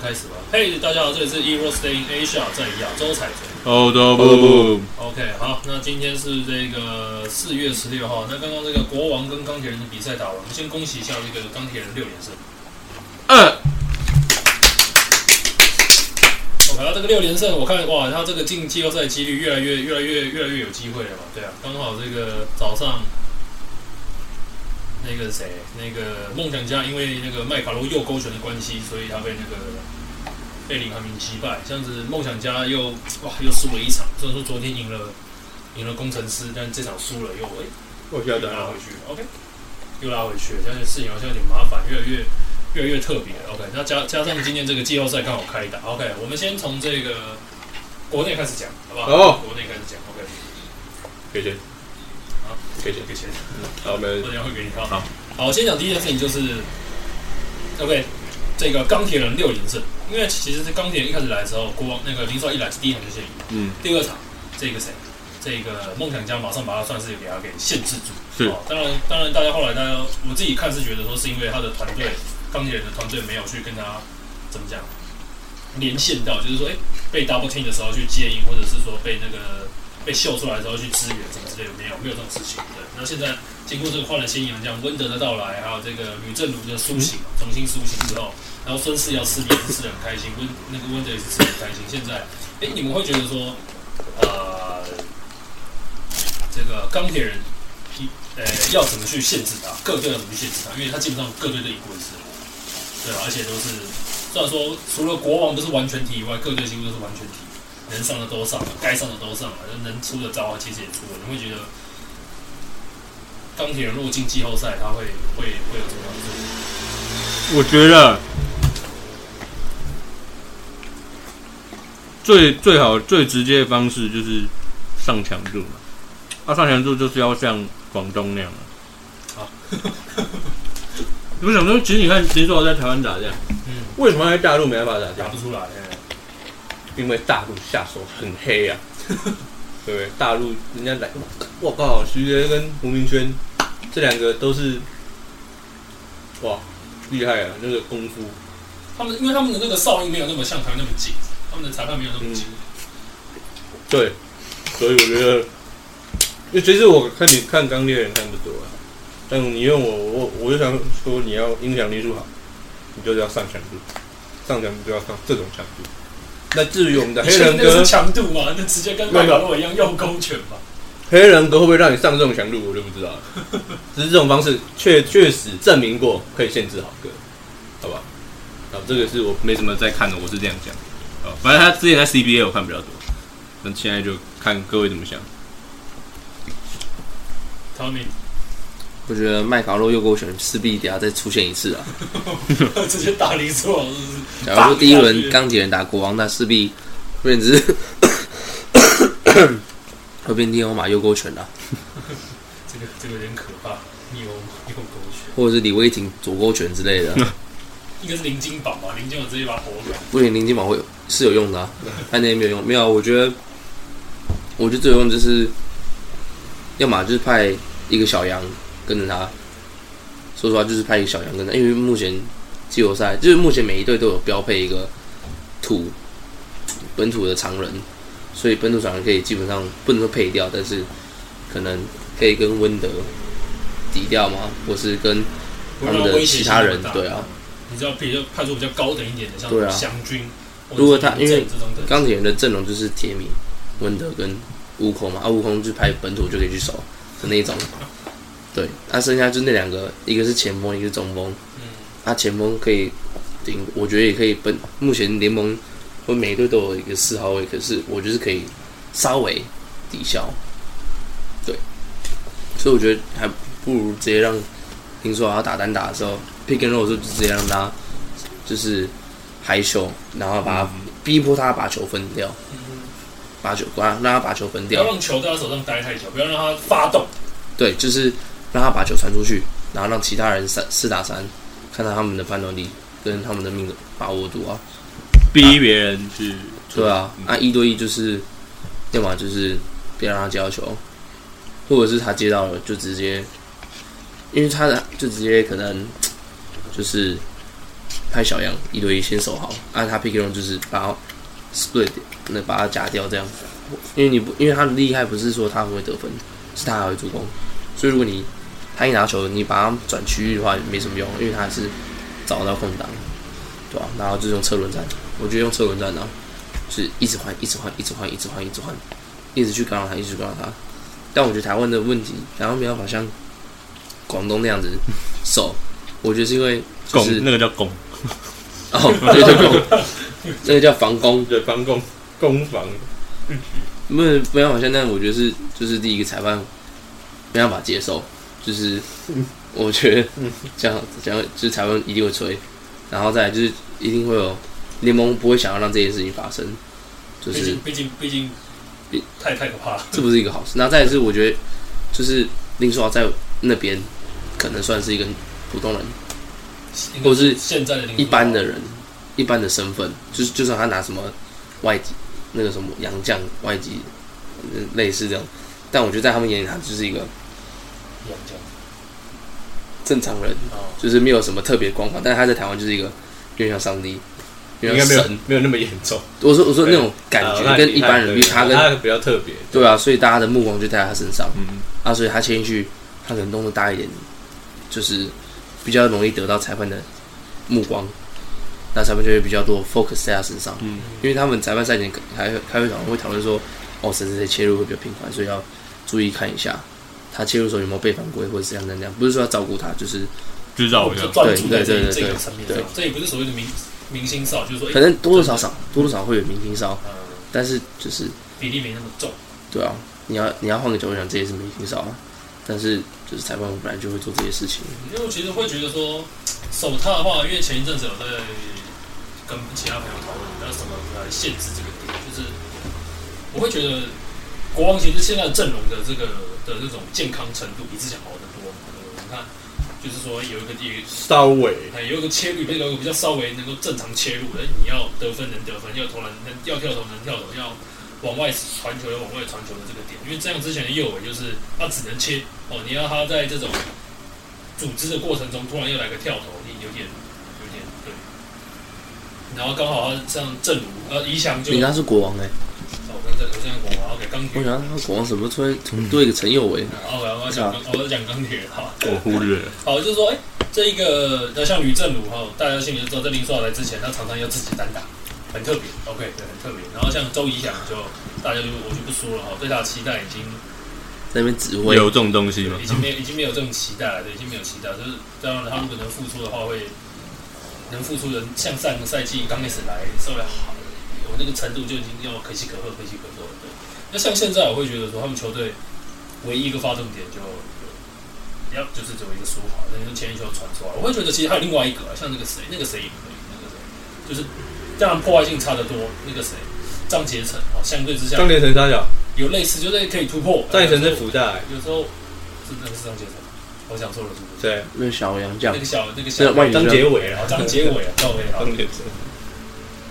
开始吧。嘿、大家好，这里是 Euro Stay in Asia，在亚洲踩着。欧洲部，OK，好，那今天是这个四月十六号。那刚刚这个国王跟钢铁人的比赛打完，我们先恭喜一下这个钢铁人六连胜。二 OK，那这个六连胜，我看哇，他这个进季后赛几率越来越、越来越、越来越有机会了嘛？对啊，刚好这个早上那个谁，那个梦想家因为那个麦卡罗右勾拳的关系，所以他被那个被林汉明击败，这样子梦想家又哇又输了一场。虽然说昨天赢了赢了工程师，但这场输了又哎、我晓又拉回去，OK，又拉回去了，这样的事情好像有点麻烦，越来越越来越特别，OK，那加加上今天这个季后赛刚好开打，OK，我们先从这个国内开始讲，好不好？好。国内开始讲，OK，给钱，好，给钱，给钱，好，没我等一下会给你看。好，好，我先讲第一件事情就是，OK，这个钢铁人六连胜，因为其实是钢铁人一开始来的时候，国王那个林少一来是第一场就先赢，嗯，第二场这个谁，这个梦想家马上把他算是给他给限制住。是。哦，当然，当然，大家后来大家我自己看是觉得说是因为他的团队钢铁人的团队没有去跟他怎么讲连线到，就是说，哎、被 double team 的时候去接应，或者是说被那个被秀出来的时候去支援什么之类的，没有没有这种事情。对，那现在经过这个换了新洋将温德的到来，还有这个吕正如的苏醒，重新苏醒之后，然后孙氏要吃也是吃的很开心，温那个温德也是吃的很开心。现在，哎、你们会觉得说，呃，这个钢铁人一呃要怎么去限制他？各队要怎么去限制他？因为他基本上各队都赢过一次了，对啊，而且都是虽然说除了国王不是完全体以外，各队几乎都是完全体，能上的都上了，该上的都上了，能出的招其实也出了。你会觉得钢铁人如果进季后赛，他会会会有什么？我觉得最最好最直接的方式就是上强度嘛，啊，上强度就是要像广东那样啊。好，我想说，其实你看林书豪在台湾打架，嗯，为什么在大陆没办法打架？打不出来。哎因为大陆下手很黑啊，对不对？大陆人家来，我靠，徐杰跟胡明轩这两个都是，哇，厉害啊！那个功夫，他们因为他们的那个哨音没有那么像台湾那么紧，他们的裁判没有那么紧。对，所以我觉得，因为其实我看你看钢铁人看的多啊，但你用我，我我就想说，你要影响力数好，你就是要上强度，上强度就要上这种强度。那至于我们的黑人哥强度嘛？那直接跟麦卡洛一样用勾拳嘛？黑人哥会不会让你上这种强度，我就不知道了。只是这种方式确确实证明过可以限制好歌，好吧？啊，这个是我没什么在看的，我是这样讲。啊，反正他之前在 CBA 我看比较多，那现在就看各位怎么想。Tommy 我觉得麦卡洛右勾拳势必等下再出现一次啊！直接打林书豪？假如说第一轮钢铁人打国王，那势必会变成会变天欧马右勾拳啊，这个这个有点可怕，右右勾拳，或者是李威霆左勾拳之类的。应该是林金榜吧？林金榜直接把火感。不行，林金宝会有是有用的、啊，但那也没有用。没有啊，我觉得，我觉得最有用的就是，要么就是派一个小羊跟着他。说实话，就是派一个小羊跟着他，因为目前季后赛就是目前每一队都有标配一个土本土的常人，所以本土常人可以基本上不能说配掉，但是可能可以跟温德抵掉嘛，或是跟他们的其他人，对啊。你知道比较派出比较高等一点的，像对啊祥军，如果他或者是林正这种等级钢铁人的阵容就是铁米、温德跟悟空嘛，啊，悟空就派本土就可以去守的那一种。对，那、剩下就那两个，一个是前锋，一个是中锋。嗯，啊，前锋可以顶，我觉得也可以本。目前联盟或每一队都有一个四号位，可是我觉得是可以稍微抵消。对，所以我觉得还不如直接让听说他打单打的时候，pick and roll 的时候就直接让他就是害羞，然后把他逼迫他把球分掉。把球让让他把球分掉，不要让球在他手上待太久，不要让他发动。对，就是让他把球传出去，然后让其他人三四打三，看到他们的判断力跟他们的命的把握度啊。逼别人去，对啊，按一对一就是，要么就是别让他接到球，或者是他接到了就直接，因为他的就直接可能就是拍小样一对一先守好，按他 pick roll 就是把他 split 那把他夹掉这样，因为你不因为他的厉害不是说他很会得分，是他还会助攻，所以如果你他一拿球你把他转区域的话没什么用，因为他还是找到空档，对吧、然后就用车轮战。我觉得用车轮战呢、是一直换，一直换，一直换，一直换，一直换，一直去干扰他，一直去干扰他。但我觉得台湾的问题，台湾没办法像广东那样子守。我觉得是因为就攻是那个叫攻，哦，对对攻，那个叫防攻，对防攻攻防，没有没办法像那样。我觉得是就是第一个裁判没办法接受，就是我觉得这样这样就是裁判一定会吹，然后再来就是一定会有联盟不会想要让这件事情发生，就是毕竟，毕竟，毕竟，太太可怕了。这不是一个好事。然后再来是我觉得，就是林书豪在那边可能算是一个普通人，或是现在的一般的人，一般的身份，就是就算他拿什么外籍那个什么洋将外籍，呃类似这样，但我觉得在他们眼里，他就是一个正常人，啊，就是没有什么特别光环，但是他在台湾就是一个有点像上帝，有应该没有点像神。没有那么严重，我说我说那种感觉跟一般人比，他跟他比较特别，对。啊，所以大家的目光就在他身上。嗯，啊，所以他切进去，他可能动作大一点，就是比较容易得到裁判的目光，那裁判就会比较多 focus 在他身上。嗯，因为他们裁判赛前还会开会讨论，会讨论说，哦，谁谁谁切入会比较频繁，所以要注意看一下他切入的时候有没有被犯规或者是这样怎样，不是说要照顾他，就是就就专注在这对对对对对，这也不是所谓的明明星少，就是说，哎可能多多少少多多少会有明星哨，呃，但是就是比例没那么重。对啊，你要你要换个角度讲，这也是明星哨啊，但是就是裁判本来就会做这些事情。因为我其实会觉得说，手套的话，因为前一阵子有在跟其他朋友讨论，要怎么来限制这个点，就是我会觉得国王其实现在的阵容的这个的这种健康程度比之前好得多。呃，你看，就是说有一个地稍微哎，有一个切入，有一个比较稍微能够正常切入的，你要得分能得分，要投篮能要跳投能跳投，要往外传球要往外传球的这个点，因为这样之前的右尾就是他只能切哦，你要他在这种组织的过程中突然又来个跳投，你有点有点对。然后刚好他像正如呃怡翔就，人家是国王哎、哦我想他国王什么突然怎么多一个陈佑伟？哦，我要讲，我要讲钢铁哈。我忽略了，好，就是说，哎、这一个那像吕正儒哈，大家心里就知道，在林书豪来之前，他常常要自己单打，很特别。OK，对，很特别。然后像周怡翔就大家就我就不说了哈，对他的期待已经在那边指挥，有这种东西吗已？经没有已经没有这种期待了，对，已经没有期待。就是当然，他如果能付出的话，会能付出的，像上个赛季刚开始来稍微好，有那个程度就已经要可喜可贺，可喜可贺了。对，那像现在我会觉得说，他们球队唯一一个发动点就要就是只有一个说好，那就前一球传出来，我会觉得其实还有另外一个啊，像那个谁，那个谁也可以，那个谁就是当然破坏性差得多，那个谁张杰成哦，相对之下张杰成三角，有类似，就是可以突破。张杰成是有时候福大，有时候是那个是张杰成，我想错了是不是？对，那个小杨将那个小那个小张杰伟啊，张杰伟啊，赵伟好张，杰成，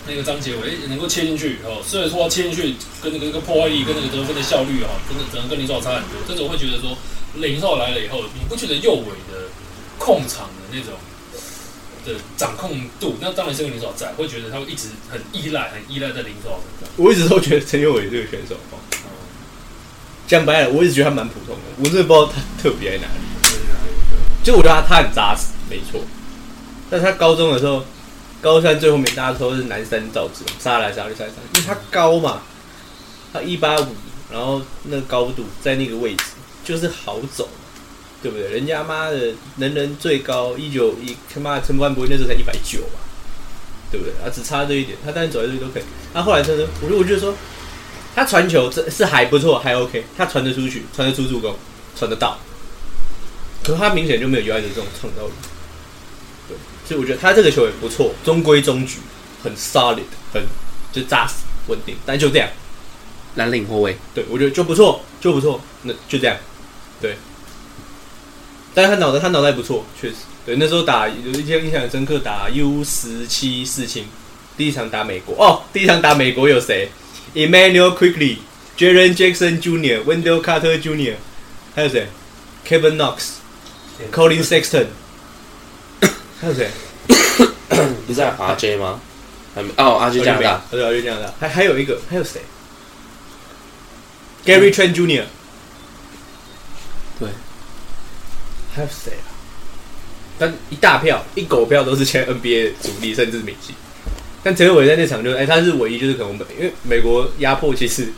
那个张杰伟诶能够切进去哦，虽然说他切进去跟那个那个破坏力跟那个得分的效率哈，真的只能跟林书豪差很多，但是我会觉得说林书豪来了以后，你不觉得右尾的控场的那种的掌控度，那当然是跟林书豪在，会觉得他会一直很依赖，很依赖在林书豪身上。我一直都觉得陈佑伟这个选手哦，讲白了，我一直觉得他蛮普通的，我真的不知道他特别在哪里。就我觉得他他很扎实，没错。但是他高中的时候，高三最后面大家说是南山造纸，杀来杀去杀来杀去，因为他高嘛，他一八五，然后那个高度在那个位置就是好走，对不对？人家妈的人人最高一九一，他妈的陈冠博那时候才一百九吧，对不对？啊，只差这一点，他当然走在这里都可以。他后来真的，我就我觉得说，他传球这是还不错，还 OK，他传得出去，传得出助攻，传得到。可是他明显就没有 UI 的这种创造力，所以我觉得他这个球也不错，中规中矩，很 solid，很就扎实稳定，但就这样。蓝领后卫，对我觉得就不错，就不错，那就这样，对。但是他脑袋他脑袋不错，确实，对，那时候打有一些印象很深刻，打 U 十七四青，第一场打美国哦，第一场打美国有谁？Emmanuel Quickly、Jaren Jackson Jr.、Wendell Carter Jr.，还有谁？Kevin Knox、Colin Sexton，还有谁？不是 RJ 吗？还没哦，RJ 加拿大，对，RJ 加拿大，还还有一个，还有谁？Gary Trent Jr.，对，还有谁啊？但一大票，一狗票都是签 NBA 主力，甚至明星。但陈伟在那场就，哎，他是唯一就是可能美，因为美国压迫其实，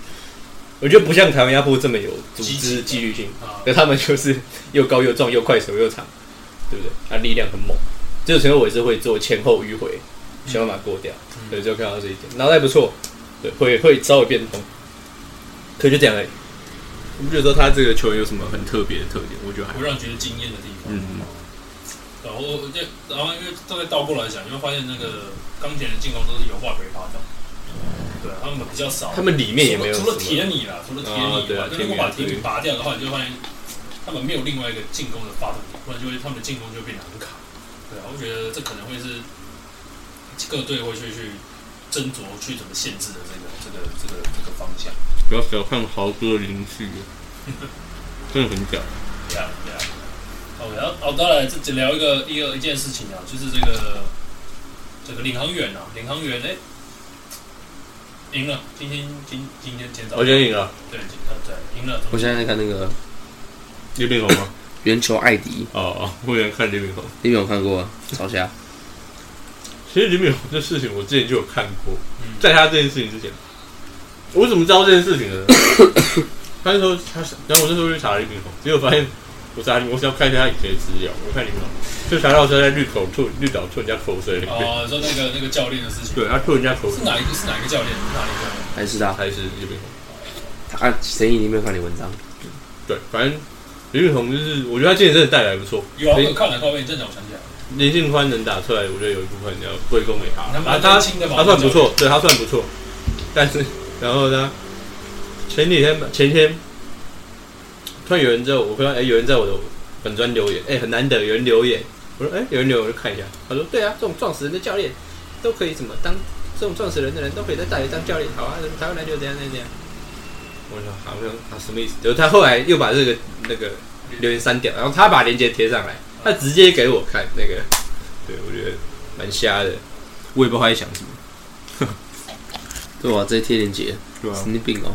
我觉得不像台湾压迫这么有组织纪律性，可他们就是又高又壮又快手又长，对不对？他力量很猛。就是陈伟是会做前后迂回，想办法过掉，对，就看到这一点，脑袋不错，对，会会稍微变通，可就这样而已。我不觉得说他这个球员有什么很特别的特点，我觉得还会让觉得惊艳的地方。嗯，然后就然后因为这个倒过来讲，你会发现那个钢铁人进攻都是有话可以发动，对，他们比较少，他们里面也没有除了铁你啦，除了铁你以外，就，如果把铁你拔掉的话，你就发现他们没有另外一个进攻的发动点，不然就会他们的进攻就变得很卡。对啊，我觉得这可能会是各队会去去斟酌去怎么限制的这个这个这个这个方向。不要小看豪哥林旭，真的很屌。对啊对啊。好，然后好，再来这聊一个一个一件事情啊，就是这个这个领航员啊，领航员哎赢了，今天今今天今早我今天赢了，对，对赢了。我现在在看那个叶冰红吗？圆球艾迪哦哦，我原来看李敏宏，李敏宏看过，朝下。其实李敏宏这事情我之前就有看过，在他这件事情之前，我怎么知道这件事情的？他说他是，然后我那时候去查李敏宏，结果发现我查，我是要看一下他以前的资料，我看李敏宏就查到说在绿口吐绿岛吐人家口水。哦，说那个那个教练的事情，对他吐人家口水，是哪一个？是哪一个教练？哪一个？还是他？还是李敏宏？他谁？你没有看你文章？对，反正。李雨桐就是，我觉得他今年真的带来不错。有啊，我看了靠背，真的我想起来。林信宽能打出来，我觉得有一部分要归功给他。啊，他他算不错，对他算不错。但是，然后呢？前几天前天，突然有人在我看到，哎，有人在我的本专留言，哎，很难得有人留言。我说，哎，有人留言，我就看一下。他说，对啊，这种撞死人的教练都可以怎么当？这种撞死人的人都可以在大学当教练，好啊，台湾篮球怎样怎样怎样。我说好像他什么意思？就他后来又把这个那个留言删掉，然后他把链接贴上来，他直接给我看那个，对我觉得蛮瞎的，我也不知道他在想什么。对啊，直接贴链接，对啊，神经病哦。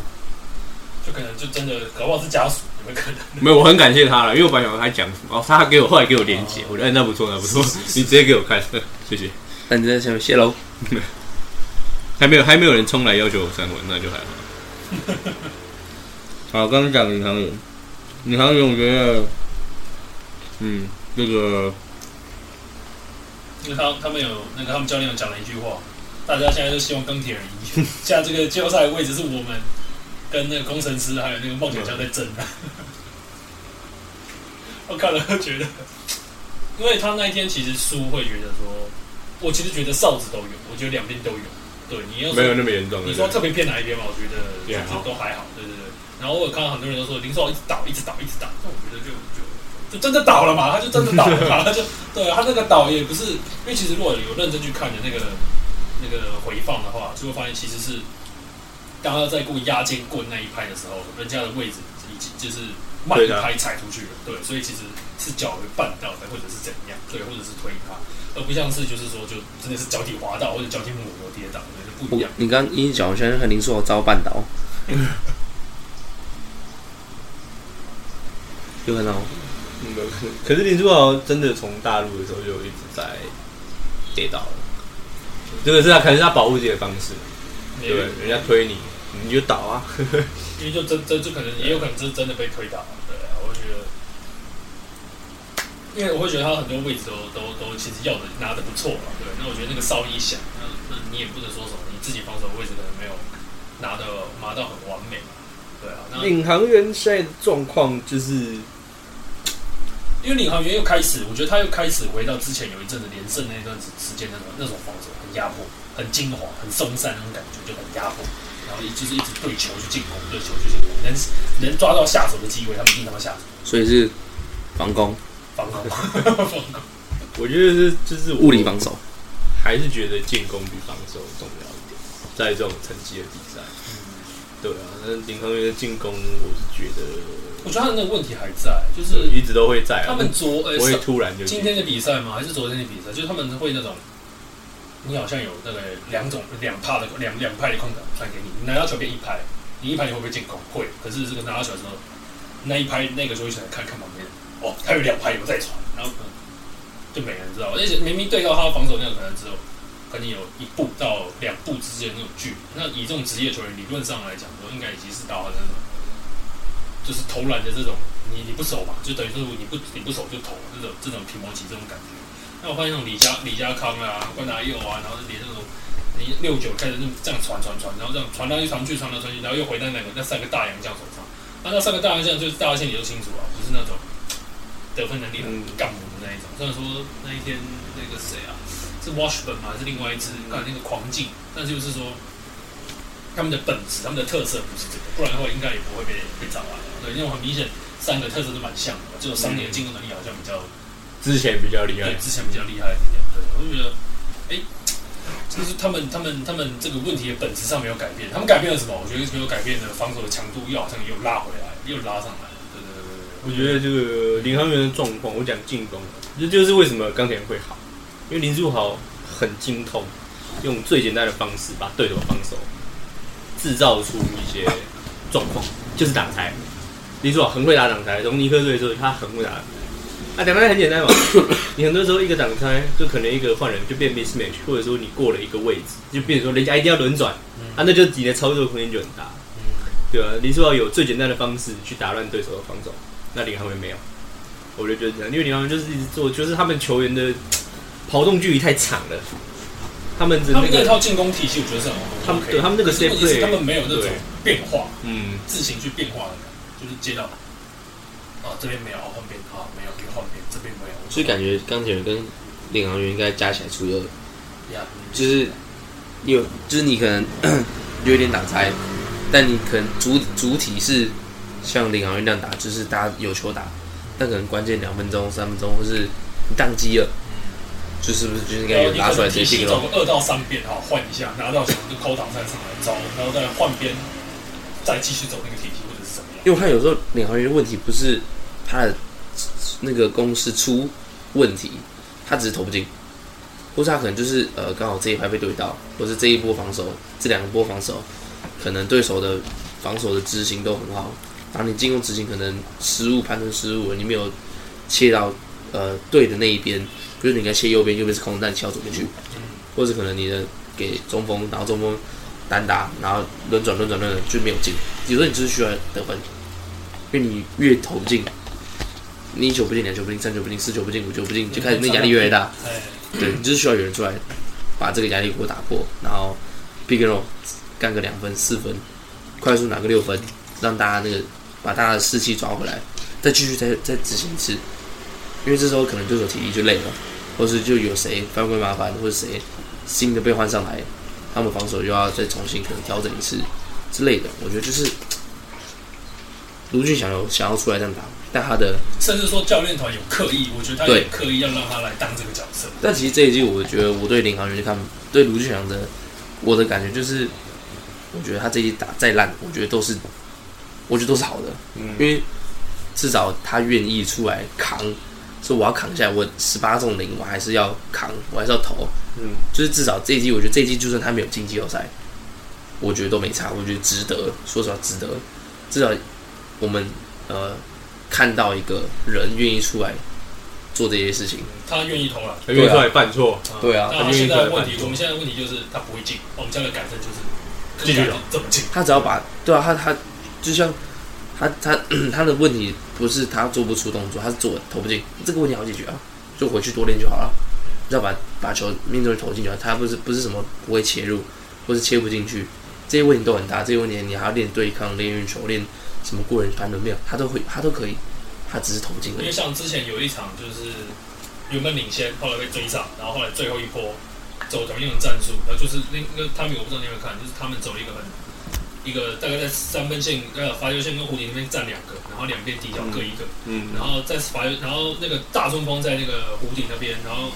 就可能就真的搞不好是家属，有没有可能？没有，我很感谢他了，因为我本来想他讲什么，哦，他给我后来给我连接，我觉得那不错，那不错，你直接给我看，谢谢。那你在下面谢喽。还没有还没有人冲来要求我删文，那就还好。好，刚刚讲领航员，领航员，我觉得，嗯，那个，因为他他们有那个他们教练有讲了一句话，大家现在都希望钢铁人赢，现在这个季后赛的位置是我们跟那个工程师还有那个梦想家在争的。我看了觉得，因为他那一天其实输会觉得说，我其实觉得哨子都有，我觉得两边都有，对，你要没有那么严重，你说特别偏哪一边嘛？我觉得都还好，对对对。然后我有看到很多人都说林书豪一直倒，一直倒，一直倒。那我觉得就就就真的倒了嘛？他就真的倒了嘛？他就对他那个倒也不是，因为其实如果有认真去看的那个那个回放的话，就会发现其实是刚刚在过压肩棍那一拍的时候，人家的位置已经就是慢拍踩出去了。对，所以其实是脚会绊到的，或者是怎样，对，或者是推他，而不像是就是说就真的是脚底滑到或者脚底抹油跌倒，对，不一样。你刚一脚现在和林书豪遭绊倒。有可能，嗯，可是林书豪真的从大陆的时候就一直在跌倒了，这个是他可能是他保护自己的方式，对，人家推你，你就倒啊，因为就真真就可能也有可能是真的被推倒，对啊，我觉得，因为我会觉得他很多位置都都都其实要的拿的不错嘛，对，那我觉得那个哨一响，那那你也不能说什么，你自己防守位置可能没有拿的拿到很完美嘛，对啊，那领航员现在的状况就是。因为领航员又开始，我觉得他又开始回到之前有一阵子连胜那段时时间那种那种防守，很压迫，很精华，很松散那种感觉，就很压迫。然后一就是一直对球去进攻，对球去进攻，能能抓到下手的机会，他们一定他妈下手，所以是防攻防攻，防攻。我觉得是就是物理防守，还是觉得进攻比防守重要一点，在这种成绩的比赛。对啊，那领航员的进攻，我是觉得我觉得他的那个问题还在，就是一直都会在啊，他们昨呃不会突然就今天的比赛吗？还是昨天的比赛？就是他们会那种，你好像有那个两种两帕的两两派的空档传给你，你拿到球变一拍，你一拍你会不会进攻？会。可是这个拿到球的时候，那一拍那个时候就想看看旁边，哦，他有两拍有在传，然后就没人知道，而且明明对到他的防守那个可能只有跟你有一步到两步之间那种距离。那以这种职业球员理论上来讲，说应该已经是到了那种，就是投篮的这种，你你不守嘛，就等于说你不你不守就投这种这种皮毛级这种感觉。那我发现那种李佳李佳康啊、关达佑啊，然后连那种你六九开始这样传传传，然后这样传来传去传来传去，然后又回到那个那三个大洋将手上。那那三个大洋将就是大家心里都清楚啊，不是那种得分能力很干猛的那一种。虽然说那一天那个谁啊，是 Washburn 吗？还是另外一支？刚才那个狂进，但是就是说他们的本质、他们的特色不是这个，不然的话应该也不会被被找来。对，因为很明显三个特色都蛮像的嘛，只有桑尼的进攻能力好像比较。之前比较厉害对，，之前比较厉害一点。对，我就觉得，哎，就是他们他们他们这个问题的本质上没有改变，他们改变了什么？我觉得没有改变的防守的强度又好像又拉回来，又拉上来。对对对对对。我觉得这个领航员的状况，我讲进攻，这就是为什么钢铁会好，因为林书豪很精通，用最简单的方式把对手防守制造出一些状况，就是挡拆。林书豪很会打挡拆，从尼克队的时候他很会打挡拆。啊，挡拆很简单嘛，你很多时候一个挡拆就可能一个换人就变 mismatch，或者说你过了一个位置，就变成说人家一定要轮转，啊，那就你的操作空间就很大。对啊，林书豪有最简单的方式去打乱对手的防守，那领航员没有，我就觉得这样，因为领航员就是一直做，就是他们球员的跑动距离太长了，他们的那他们那，套进攻体系，我觉得是很他们对他们那个可是 play，他们没有那种变化，嗯，自行去变化的就是接到啊这边没有，换边啊没有，又换边，这边没有，所以感觉钢铁人跟领航员应该加起来除以二，就是有就是你可能 有一点打拆，但你可能主主体是像领航员那样打，就是大家有球打，但可能关键两分钟、三分钟，或是你宕机了，就是不是就应该有你拉出来可能体系直接进了？走个二到三遍哈，换一下，拿到球就扣挡三上来招，然后再换边，再继续走那个体系或者是怎么样。因为我看有时候领航员的问题不是他的那个公式出问题，他只是投不进，或是他可能就是呃刚好这一排被对到，或是这一波防守这两波防守，可能对手的防守的执行都很好，然后你进攻执行可能失误判断失误，你没有切到呃对的那一边，比如你应该切右边，右边是空，但你切到左边去，或者可能你的给中锋，然后中锋单打，然后轮转轮转轮转就没有进，有时候你就是需要得分。因为你越投进，你一球不进，两球不进，三球不进，四球不进，五球不进，就开始那压力越来越大。哎，对，你就是需要有人出来把这个压力给我打破，然后 pick and roll 干个两分、四分，快速拿个六分，让大家那个把大家的士气抓回来，再继续再再执行一次。因为这时候可能对手体力就累了，或是就有谁犯规麻烦，或者谁新的被换上来，他们防守又要再重新可能调整一次之类的。我觉得就是卢俊祥有想要出来这样打，但他的甚至说教练团有刻意，我觉得他对有刻意要让他来当这个角色。但其实这一季，我觉得我对领航员就看，对卢俊祥的我的感觉就是，我觉得他这一季打再烂，我觉得都是，我觉得都是好的，嗯因为至少他愿意出来扛，说我要扛下来，我十八中零，我还是要扛，我还是要投，嗯，就是至少这一季，我觉得这一季就算他没有进季后赛，我觉得都没差，我觉得值得，说实话值得，至少我们呃看到一个人愿意出来做这些事情，他愿意投了。他愿意出来犯错，对啊那现在的问题，他愿意出来犯错。我们现在的问题就是他不会进，我们现在的改正就是继续投怎么进。他只要把对啊，他他就像他他 他的问题不是他做不出动作，他是做投不进，这个问题好解决啊，就回去多练就好了。只要把把球命中率投进就好，他不是不是什么不会切入，或是切不进去，这些问题都很大。这些问题你还要练对抗、练运球、练什么过人盘轮，没有，他都会他都可以，他只是投不进而已。因为像之前有一场就是原本领先，后来被追上，然后后来最后一波走同样的战术，然后就是那那个他们我不知道你有没有看，就是他们走了一个很一个大概在三分线呃罚球线跟弧顶那边站两个，然后两边底角各一个，嗯，然后在罚球，然后那个大中锋在那个弧顶那边，然后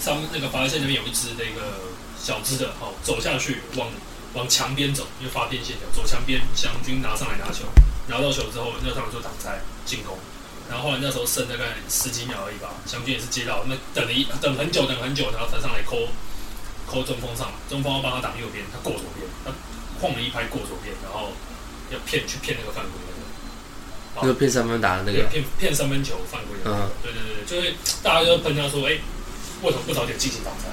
上那个罚球线那边有一只那个小只的，好走下去往往墙边走，因为发边线条，走墙边，祥军拿上来拿球，拿到球之后，那他们就挡拆进攻。然后后来那时候剩大概十几秒而已吧，祥军也是接到，那等了一等很久，等很久，然后他上来扣扣中锋上来，中锋要帮他挡右边，他过左边，他晃了一拍过左边，然后要骗去骗那个犯规那个。那个骗三分打的那个，骗骗三分球犯规的那个，对对对，就是大家就喷他说，哎、为什么不早点进行挡拆？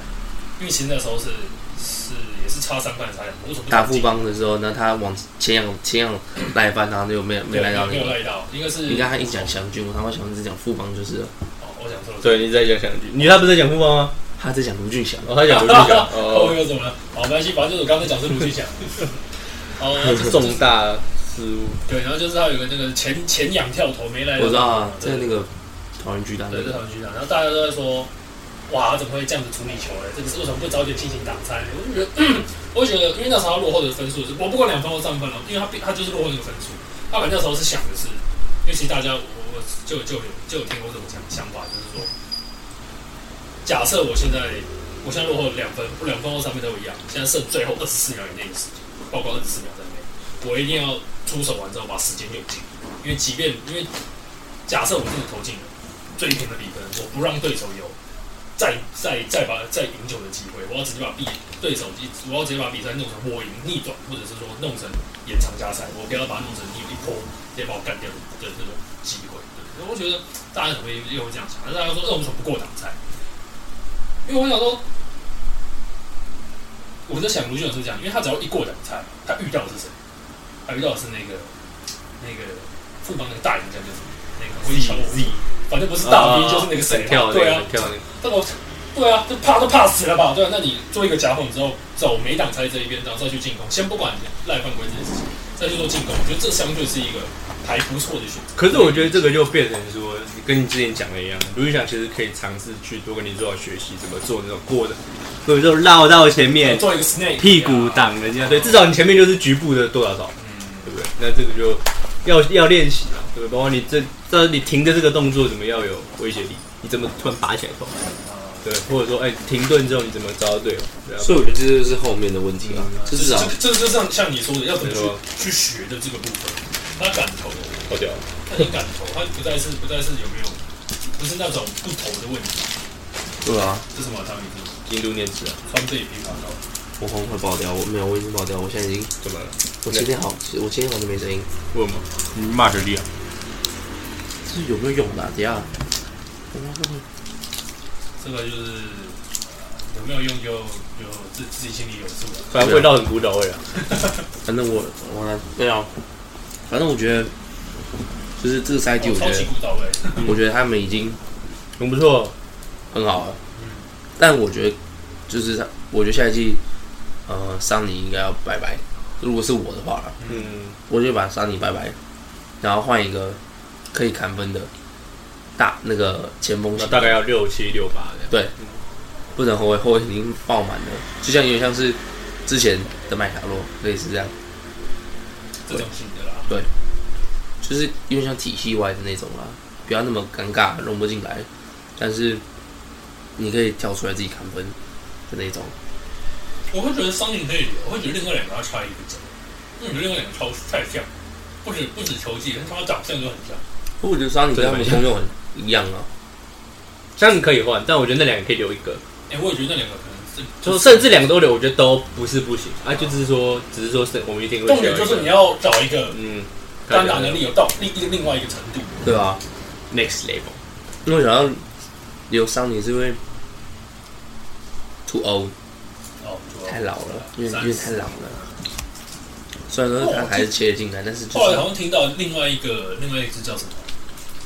因为其实那时候是是也是差三分的差两分，为什么不打富早进邦的时候，那他往前仰前仰赖翻，然后就没有没对赖到那个。没有赖到，应该是你刚才一讲祥军，我他妈想是讲富邦就是了，哦，我想说了，对，你在讲祥军，你他不是在讲富邦吗？他在讲卢俊祥。哦，他讲卢俊祥，后哦，面有什么了？好，没关系，反正就是我刚才讲是卢俊祥。哦，这重大失误，对，然后就是他有个那个前前仰跳投没赖到，我知道啊，在那个桃园巨蛋那对，这个，讨论区长，然后大家都在说，哇，他怎么会这样子处理球嘞？这个是为什么不早点进行挡拆？我就觉得，我就觉得，因为那时候他落后的分数是，我不管两分或三分了，因为他他就是落后那个分数。他本来那时候是想的是，因为其实大家我我就就有就有听过这种想想法，就是说，假设我现在我现在落后两分，不两分或三分都一样，现在剩最后二十四秒以内的时间，包括二十四秒在内，我一定要出手完之后把时间用尽，因为即便因为假设我真的投进了。追平的比分，我不让对手有再再再把再赢球的机会，我要直接把比对手，我要直接把比赛弄成我赢逆转，或者是说弄成延长加赛，我不要把它弄成你有一波直接把我干掉的那种机会。对，我觉得大家可能会又会这样想，大家说那为什么不过挡拆？因为我想说，我在想卢俊勇是这样，因为他只要一过挡拆，他遇到的是谁？他遇到的是那个那个副帮那个大赢家，就是那个威乔 Z。反正不是大 V 就是那个谁对啊，跳那个，对啊，就怕都怕死了吧？对啊，那你做一个夹缝之后，走没挡拆这一边，然后再去进攻，先不管赖犯规这件事情，再去做进攻，我觉得这相对是一个还不错的选择。可是我觉得这个就变成说，跟你之前讲的一样，卢俊祥其实可以尝试去多跟你做学习怎么做那种过的，或者说绕到前面，做一个 snake 屁股挡人家，对，至少你前面就是局部的多少少，嗯，对不对？那这个就要要练习嘛，对不对？包括你这这你停的这个动作怎么要有威胁力，你怎么突然拔起来头，对，或者说哎停顿之后你怎么招到队友，所以我觉得这就是后面的问题啊，这至少这这就像像你说的，要怎么去去学的这个部分，他敢投，好屌，他很敢投，他不再是不再是有没有，不是那种不投的问题，对啊，这是什么？他名字京都念慈啊，川贝枇杷膏，我红会爆掉，我没有，我已经爆掉，我现在已经，怎么了？我今天好，我今天好像没声音，为什么？你骂学弟啊？这是有没有用的、啊？等一下，这个就是有没有用就就自自己心里有数了。反正味道很古早味啊。反正我我来对啊，反正我觉得就是这个赛季，我觉得 我觉得他们已经很不错，很好了，嗯，但我觉得就是他，我觉得下一季呃桑尼应该要拜拜，如果是我的话啦，嗯，我就把桑尼拜拜，然后换一个可以砍分的大那个前锋大概要六七六八这样。不能后卫，后卫已经爆满了，就像有点像是之前的麦卡洛类似这样，这种型的啦。就是有点像体系外的那种啦，不要那么尴尬融不进来，但是你可以跳出来自己砍分的那种。我会觉得桑尼可以留，我会觉得另外两个要差一个折，因为我觉得另外两个超太像，不止不止球技，跟他们长相都很像。我觉得桑尼跟他们功用很一样啊，这样可以换，但我觉得那两个可以留一个，哎、我也觉得那两个就甚至两个都留，我觉得都不是不行啊，就只是说，只是说是我们一定会重点就是你要找一个嗯，单打能力有到另一个另外一个程度。对啊、next level，因为我想要留桑尼是因为 too old 哦，太老了，因为因为太老了。虽然说他还是切得进来，但是就后来好像听到另外一个另外一只叫什么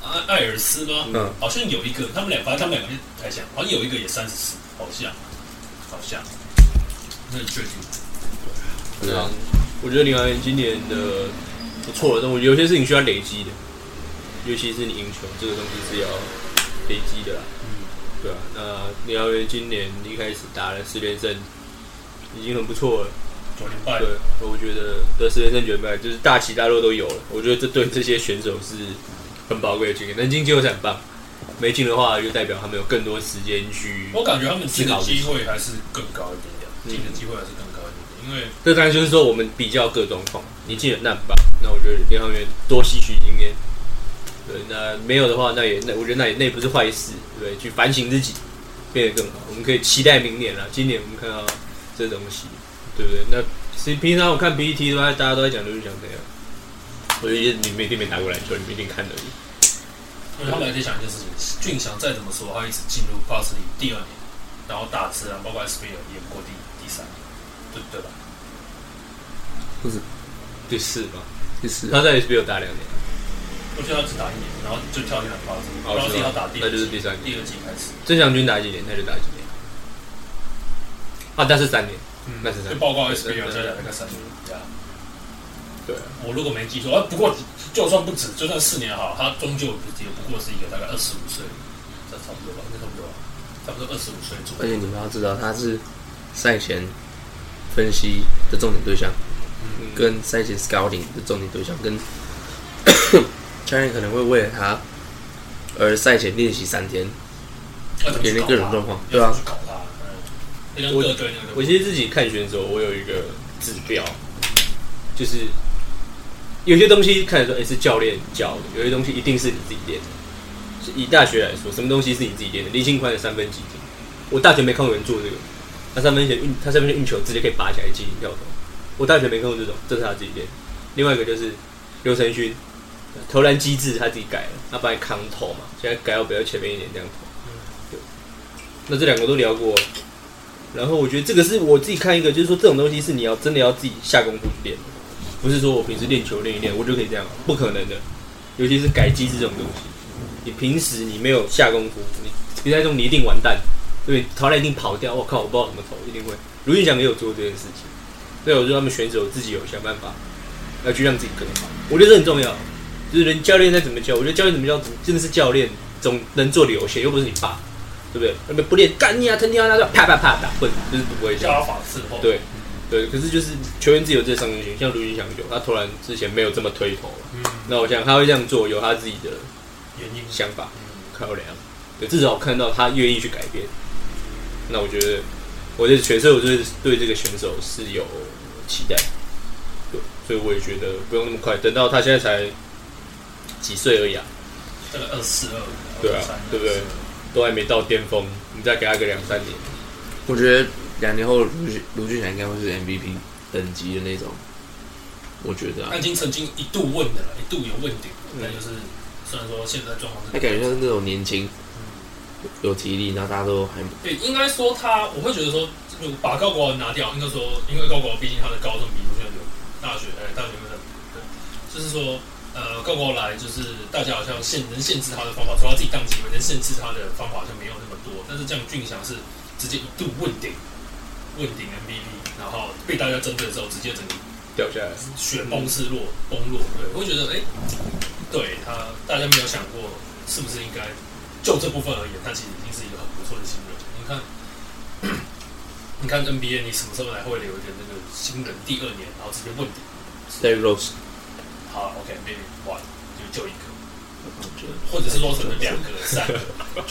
艾艾尔斯吗？嗯，好像有一个，他们两，反正他们两个太像，好像有一个也三十四，好像，好像，那很确定。对啊，我觉得林安今年的不错的，但我有些事情需要累积的，尤其是你赢球这个东西是要累积的啦。嗯，对啊，那林安元今年一开始打了四连胜，已经很不错了。九连败，对，我觉得对十连胜九连败就是大起大落都有了。我觉得这对这些选手是很宝贵的经验。南京季后赛很棒，没进的话就代表他们有更多时间去。我感觉他们进的机会还是更高一点点，进的机会还是更高一点点，因为这当然就是说我们比较各状况，你进了那吧，那我觉得联航员多吸取经验。对，那没有的话，那也那我觉得那也那也不是坏事，对？去反省自己，变得更好。我们可以期待明年了。今年我们看到这东西，对不对？那其实平常我看 PPT 的话大家都在讲刘俊祥怎样，我觉得你们一定没打过篮球，你们一定看而已。因为他们还在想一件事情，俊祥再怎么说，他一直进入 Plus 里第二年，然后大自然包括 SBL 也不过第第三年，对对吧？第四吧，第四他在 SBL 打两年，我觉得他只打一年，然后就跳进来 Plus，哦 Plus 要打第二那就是季第三年第二季开始，郑祥军打几年他就打几年。啊，那是三年，那是三年。就报告 SBL 对加起来大概三年呀。对啊，我如果没记错，啊，不过就算不止，就算四年好，他终究也不过是一个大概二十五岁，这差不多吧，应该差不多吧，差不多二十五岁左右。而且你们要知道，他是赛前分析的重点对象，嗯。跟赛前 scouting 的重点对象，跟 教练可能会为了他而赛前练习三天，给那各种状况对啊我我其实自己看选手，我有一个指标，就是有些东西看得出来诶是教练教的，有些东西一定是你自己练的。是以大学来说，什么东西是你自己练的？林信宽的三分几停，我大学没看过人做这个。他三分球运，他三分球运球直接可以拔起来进行跳投。我大学没看过这种，这是他自己练。另外一个就是刘承勋，投篮机制他自己改了，他本来扛投嘛，现在改到比较前面一点这样投。那这两个都聊过，然后我觉得这个是我自己看一个，就是说这种东西是你要真的要自己下功夫去练的，不是说我平时练球练一练我就可以这样，不可能的。尤其是改机制这种东西，你平时你没有下功夫，你比赛中你一定完蛋，对，投篮一定跑掉。我靠，我不知道怎么投，一定会。卢俊祥也有做这件事情，所以我觉得他们选手自己有想办法要去让自己更好，我觉得这很重要。就是人教练再怎么教，我觉得教练怎么教，真的是教练总能做的有限，又不是你爸，对不对？那边不练干你啊，藤条那个啪啪啪打笨，就是不会教。加法伺候，对对，可是就是球员自己有这个上进心，像卢俊祥有他突然之前没有这么推投了，嗯，那我想他会这样做，有他自己的原因，想法嗯，考量，对，至少我看到他愿意去改变。那我觉得我的选手，我就是对这个选手是有期待，对，所以我也觉得不用那么快，等到他现在才几岁而已啊，这个二四二，对啊对不对？都还没到巅峰，你再给他个两三年，我觉得两年后卢俊卢俊祥应该会是 MVP 等级的那种，我觉得啊。他已，经曾经一度问的了，一度有问鼎，嗯。但就是虽然说现在状况他感觉像是那种年轻有体力，然后大家都还对，应该说他，我会觉得说，就把高国豪拿掉，应该说，因为高国豪毕竟他的高中比卢俊有大学，呃，大学没有对，就是说，呃，高国豪来就是大家好像限能限制他的方法，除了他自己当机会，能限制他的方法好像没有那么多。但是这样俊祥是直接一度问鼎，问鼎 MVP，然后被大家针对之后，直接整个掉下来。雪崩式落崩落，对，我会觉得哎、对他大家没有想过是不是应该就这部分而言，他其实已经是一个很不错的新人。你看，你看 NBA，你什么时候来会留一点那个新人第二年，然后直接问鼎？Derrick Rose，好，OK，maybe、one 就就一个，或者是说成了两个、三个，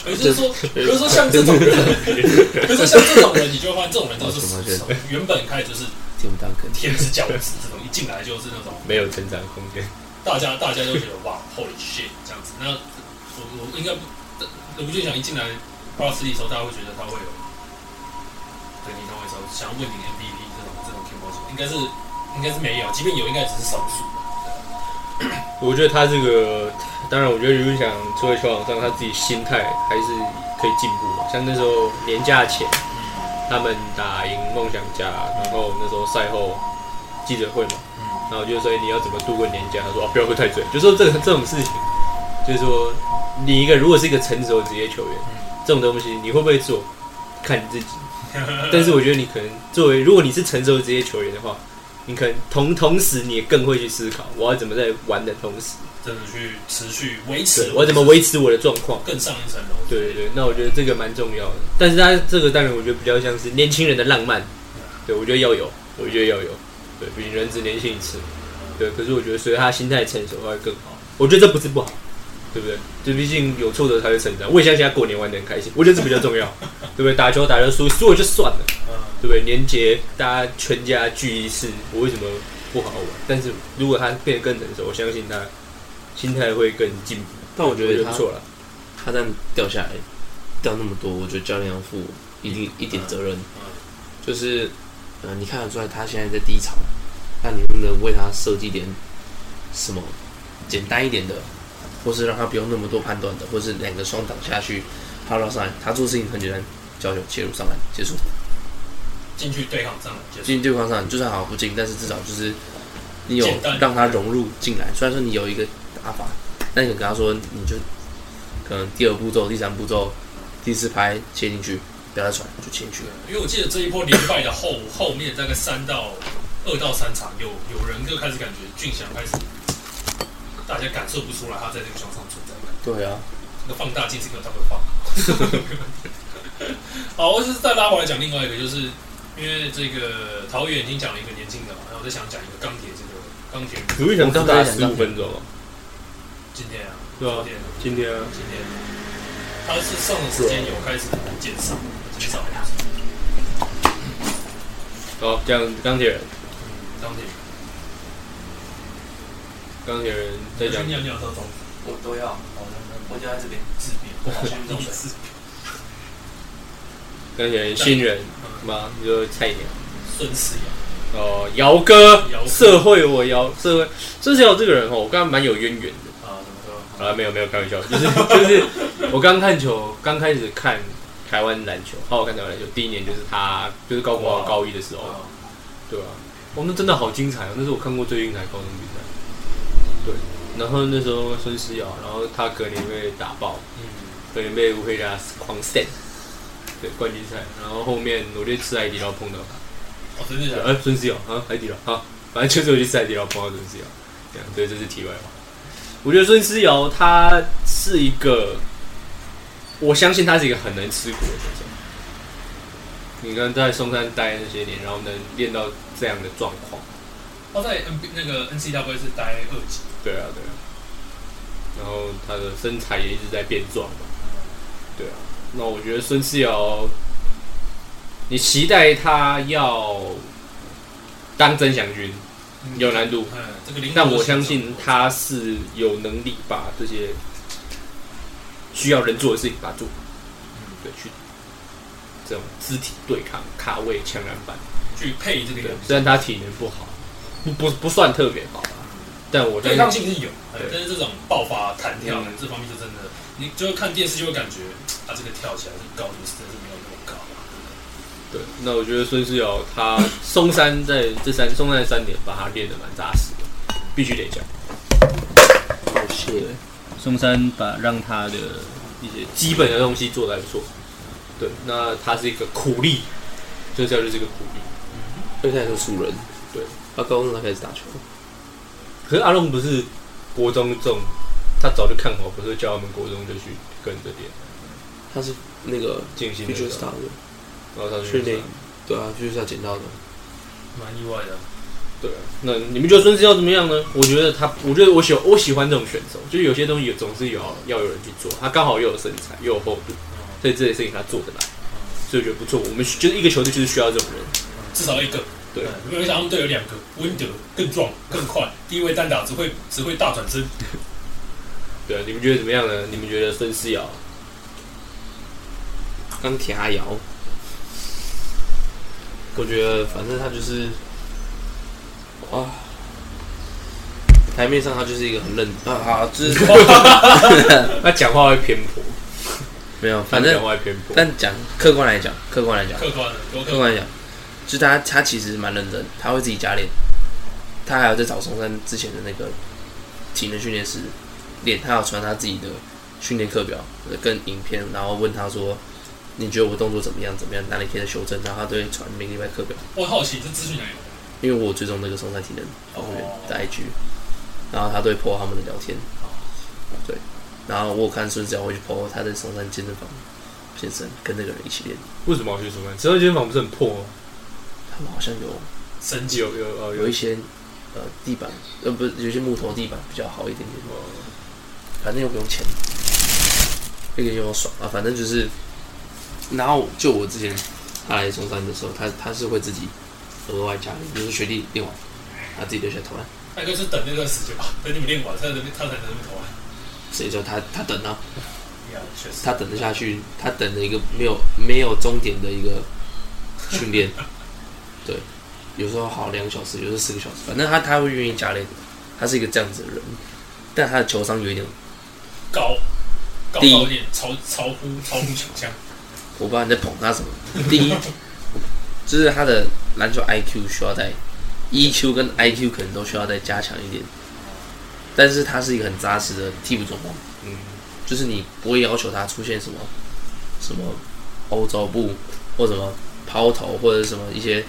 也就是说，比如说像这种人，比如说像这种人，你就会发现这种人都是什么原本开始就是天之骄子，这种一进来就是那种没有成长空间。大家大家都觉得哇，Holy shit 这样子。那我我应该不，卢俊祥一进来巴斯利的时候，大家会觉得他会有，对你懂我意思？想要问你 MVP 这种这种模型，应该是应该是没有，即便有，应该只是少数。我觉得他这个，当然，我觉得刘俊祥除了球场上，他自己心态还是可以进步嘛。像那时候年假前，他们打赢梦想家，然后那时候赛后记者会嘛，嗯然后就说、欸你要怎么度过年假？他说、哦、不要喝太醉，就说这个这种事情，就是说你一个如果是一个成熟的职业球员，这种东西你会不会做，看你自己。但是我觉得你可能作为，如果你是成熟的职业球员的话，你可能同同时你也更会去思考，我要怎么在玩的同时，真的去持续维持，我怎么维持我的状况。更上一层楼？对对对，那我觉得这个蛮重要的。但是他这个当然，我觉得比较像是年轻人的浪漫，对我觉得要有，我觉得要有，对，毕竟人只年轻一次，对。可是我觉得随着他心态成熟，他会更好。我觉得这不是不好，对不对？就毕竟有挫折才会成长。我也相信他过年玩的很开心，我觉得这比较重要，对不对？打球打的输，输了就算了，嗯，对不对？年节大家全家聚一次，我为什么不好好玩？但是如果他变得更成熟，我相信他心态会更进步。但我觉得他错了，他这样掉下来，掉那么多，我觉得教练要负一定一点责任，嗯就是呃，你看得出来他现在在低潮，那你能不能为他设计点什么简单一点的，或是让他不用那么多判断的，或是两个双挡下去，他绕上来，他做事情很简单，交球切入上来结束，进去对抗上来。进对抗上来就算好不进，但是至少就是你有让他融入进来。虽然说你有一个打法，那你跟他说，你就可能第二步骤、第三步骤、第四拍切进去，不要再传，就切进去了。因为我记得这一波连败的后后面大概三到二到三场，有有人就开始感觉俊祥开始，大家感受不出来他在这个球场存在感。对啊，那个放大镜是给他会放。好，我就是再拉回来讲另外一个，就是因为这个桃园已经讲了一个年轻的嘛，然后我再想讲一个钢铁这个钢铁卢玉祥我刚打十五分钟哦，今天啊，对啊今天啊今天啊，今天他是上的时间有开始减少，减少。好，讲钢铁人，嗯，钢铁人。钢铁人再讲去尿尿的时候中我都要，我就在这边。自闭，我好兄弟自闭。钢铁人新人嗯，吗？你说菜鸟。孙思瑶，哦，姚哥姚，社会我姚社会，孙思瑶这个人哦，我跟他蛮有渊源的。啊，没有没有开玩笑，就是就是我刚看球，刚开始看台湾篮球，好好看台湾篮球，第一年就是他，就是高国豪高一的时候，啊，对吧、哦，那真的好精彩哦，那是我看过最精彩高中比赛。对，然后那时候孙思瑶，然后他隔年被打爆，嗯，隔年被乌黑家狂 stand，对冠军赛，然后后面努力吃海底捞碰到他。哦，真的假的？呃，孙思瑶啊，海底捞啊，反正就是我去吃海底捞碰到孙思瑶，这样，对，这是题外话。我觉得孙思瑶他是一个，我相信他是一个很能吃苦的选手。你看在松山待那些年，然后能练到这样的状况，他在 N B 那个 N C W 是待二级，对啊，对啊。然后他的身材也一直在变壮嘛，对啊。那我觉得孙思瑶，你期待他要当曾祥军有难度，嗯，这个但我相信他是有能力把这些需要人做的事情把它做，对，去这种肢体对抗、卡位、抢篮板。去配这个虽然他体能不好，不不不算特别好啊，但我对相信抗性是有，但是这种爆发、弹跳嗯这方面就真的，你就看电视就会感觉啊，这个跳起来这个高度是真的是没有。对。那我觉得孙思瑶他松山在这三松山三年把他练得蛮扎实的，必须得讲。好谢，松山把让他的一些基本的东西做得还不错。对，那他是一个苦力，孙思瑶就是一个苦力。因为他也是素人，对，他高中才开始打球，可是阿龙不是国中这种，他早就看好，不是叫他们国中就去跟着练他是那个进行 Future 的 Star 的，然后他训练对啊，Future Star 捡到的，蛮意外的。对啊，那你们觉得孙思瑶怎么样呢？我觉得他，我觉得我喜我喜欢这种选手，就是有些东西有总是有要有人去做，他刚好又有身材又有厚度，所以这些事情他做得来，所以我觉得不错。我们就是一个球队就是需要这种人，至少一个。对嗯，没有想他们队有两个，温德更壮更快，第一位单打只会只会大转身。对啊，你们觉得怎么样呢？你们觉得孙思瑶钢铁阿瑶，我觉得反正他就是，哇，台面上他就是一个很认啊啊，就是 他讲话会偏颇，没有，反正讲话会偏颇，但讲客观来讲，客观来讲，客观客观。来讲，就是他他其实蛮认真，他会自己加练，他还有在找松山之前的那个体能训练师练，他有传他自己的训练课表呃跟影片，然后问他说。你觉得我动作怎么样？怎么样？哪里可以再修正？然后他都会传每个礼拜课表。我好奇这资讯来源因为我有追踪那个松山体能防护员哦的 IG，然后他都会 po 他们的聊天，对，然后我有看孙子瑶会去 po 他在松山健身房健身，跟那个人一起练，为什么要去松山？松山健身房不是很破吗？他们好像有升级有有呃有有一些呃地板呃不是有些木头地板比较好一点点，反正又不用钱，这个又爽啊，反正就是，然后就我之前他来中山的时候，他他是会自己额外加练，比如说学弟练完，他自己留下来投篮，那应该是等那段时间吧，等你们练完，他才能他才能投篮。谁叫他他等啊。他等得下去，他等了一个没有没有终点的一个训练，对，有时候好两个小时，有时候四个小时，反正他他会愿意加练，他是一个这样子的人，但他的球商有一点，高，高高一点，超超乎超乎想象。我不知道你在捧他什么。第一，就是他的篮球 IQ 需要再 EQ 跟 IQ 可能都需要再加强一点，但是他是一个很扎实的替补中锋，嗯就是你不会要求他出现什么什么欧洲步或什么抛投或者什么一些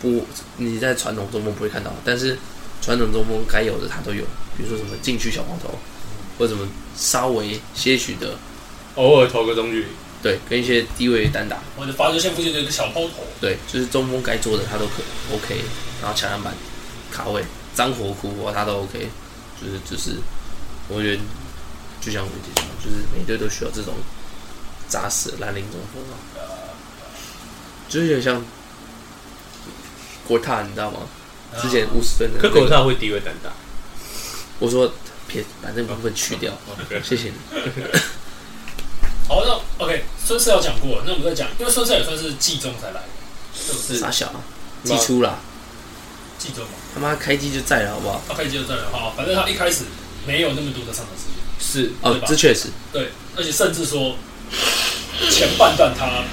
不你在传统中锋不会看到，但是传统中锋该有的他都有，比如说什么禁区小抛投，或者什么稍微些许的偶尔投个中距离，对跟一些低位单打，或者罚球线附近的一个小抛投，对，就是中锋该做的他都可 OK，然后抢篮板、卡位、脏活苦活他都 OK，就是就是我觉得就像我姐讲，就是每队都需要这种扎实的蓝领中锋啊，就是有点像国泰，你知道吗？之前五十分的、可那个，口塔会低位单打，我说撇把这部分去掉，谢谢你。好，那 OK，孙策有讲过了，那我们再讲，因为孙策也算是季中才来的，是不是？傻小啊，季初啦，季中嘛，他妈开机就在了，好不好？他开机就在了哈，反正他一开始没有那么多的上场时间，是哦这确实，对，而且甚至说前半段他，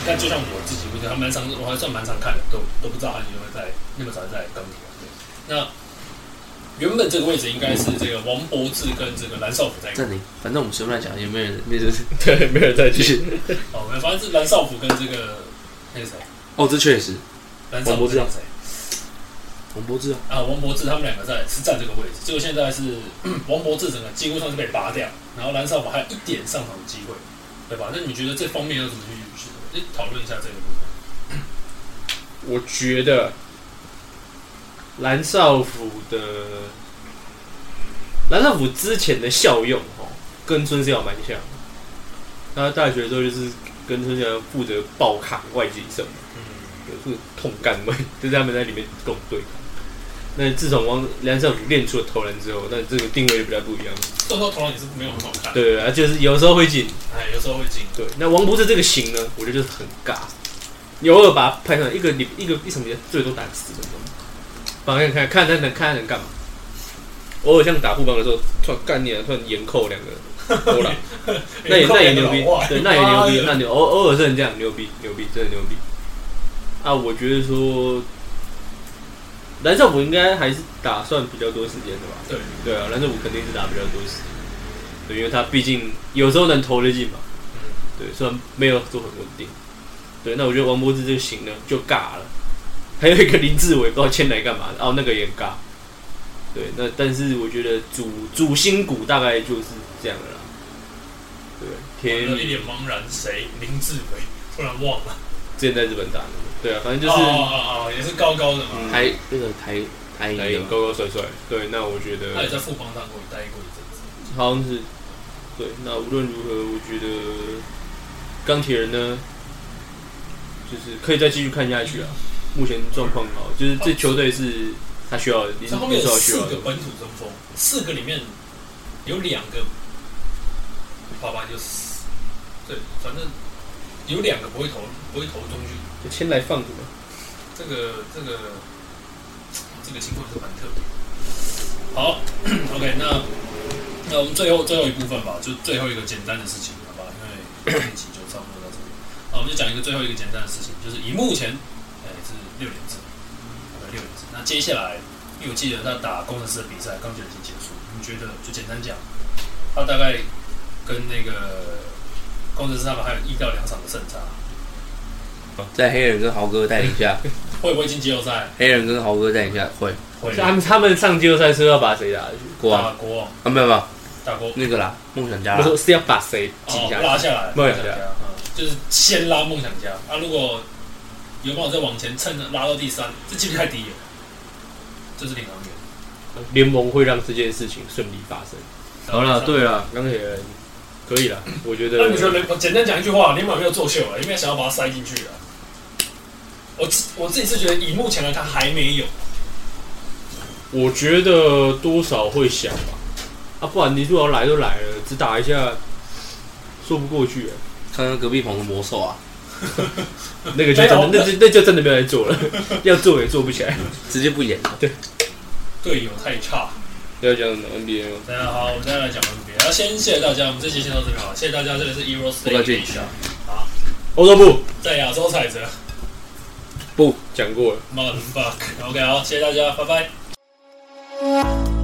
你看，就像我自己，我觉得还蛮常，我还算蛮常看的，都都不知道他有没有在那么早在钢铁。对那原本这个位置应该是这个王柏志跟这个蓝少辅在一起，暂停，反正我们随便乱讲，有没有人？那就是对，没人再去。哦，反正是蓝少辅跟这个那个谁，哦，这确实，蓝少辅跟那个谁王柏志啊，啊，王柏志他们两个在是占这个位置，结果现在是 王柏志整个几乎上是被拔掉，然后蓝少辅还有一点上场的机会，对吧？那你觉得这方面要怎么去去讨论一下这个部分？我觉得蓝少辅的蓝少辅之前的效用哦，跟孙思尧蛮像的。他大学的时候就是跟孙思尧负责爆卡外籍生嘛，嗯，有是痛干位，就是他们在里面共对抗。那自从王蓝少辅练出了投篮之后，那这个定位就比较不一样。豆豆投篮也是没有很好看，对啊，就是有时候会进，哎，有时候会进。对，那王博士这个型呢，我觉得就是很尬。你偶尔把他拍上一个你一个一场比赛最多打十分钟，反正看看他能看他能干嘛。偶尔像打护帮的时候，突然干你啊，突然严扣两个 投篮，那也那也牛逼，对，那也牛逼，那牛偶偶尔是这样牛逼牛逼，真的牛逼。啊，我觉得说蓝少辅应该还是打算比较多时间的吧？对对啊，蓝少辅肯定是打比较多时间，对，因为他毕竟有时候能投得进嘛。嗯，对，虽然没有都很稳定。对，那我觉得王柏芝这个型呢就尬了。还有一个林志伟，不知道签来干嘛的，哦，那个也很尬。对，那但是我觉得主主心骨大概就是这样的啦。对，田一脸茫然，谁？林志伟，突然忘了。之前在日本打的，对啊，反正就是哦哦哦，也是高高的嘛。嗯台那个台台来银的高高帅帅。对，那我觉得他也得在富邦当过待过一阵子。好像是对。那无论如何，我觉得钢铁人呢，就是可以再继续看下去啊。目前状况好，就是这球队是他需要的，林这后面四个。本土中锋，四个里面有两个，爸爸就是对，反正有两个不会投不会投中距。就先来放着嘛。这个这个这个情况是蛮特别。好，OK，那那我们最后最后一部分吧，就最后一个简单的事情，好吧？因为这 一集就差不多到这里。好，我们就讲一个最后一个简单的事情，就是以目前六连胜，OK 六连胜。那接下来，因为我记得他打工程师的比赛刚就已经结束，你觉得就简单讲，他大概跟那个工程师他们还有一到两场的胜差，在黑人跟豪哥带领下，会不会进季后赛？黑人跟豪哥带领下会会。他们他们上季后赛是要把谁打下去？国王打国王，啊没有没有打国那个啦，梦想家不是是要把谁挤哦下去？拉下来，梦想家嗯，就是先拉梦想家啊。如果有办法再往前蹭拉到第三，这几率太低了，这是领航员。联盟会让这件事情顺利发生。好了，对了，钢铁人可以了，我觉得那你觉得简单讲一句话，联盟没有作秀啊，因为想要把它塞进去啊？我自我自己是觉得，以目前来看还没有。我觉得多少会想吧，啊，不然你如果来都来了，只打一下，说不过去、欸，看看隔壁棚的魔兽啊，那个就真的，那就那就真的没有人做了，要做也做不起来。直接不演了。对队友太差。不要讲 NBA 吗？大家好，我们再来讲 NBA。要先谢谢大家，我们这期先到这边好，谢谢大家。这里是 Euro 不客 Stay 气 Asia，好，欧洲部在亚洲踩着不讲过了。Mother Fuck。OK，好，谢谢大家，拜拜。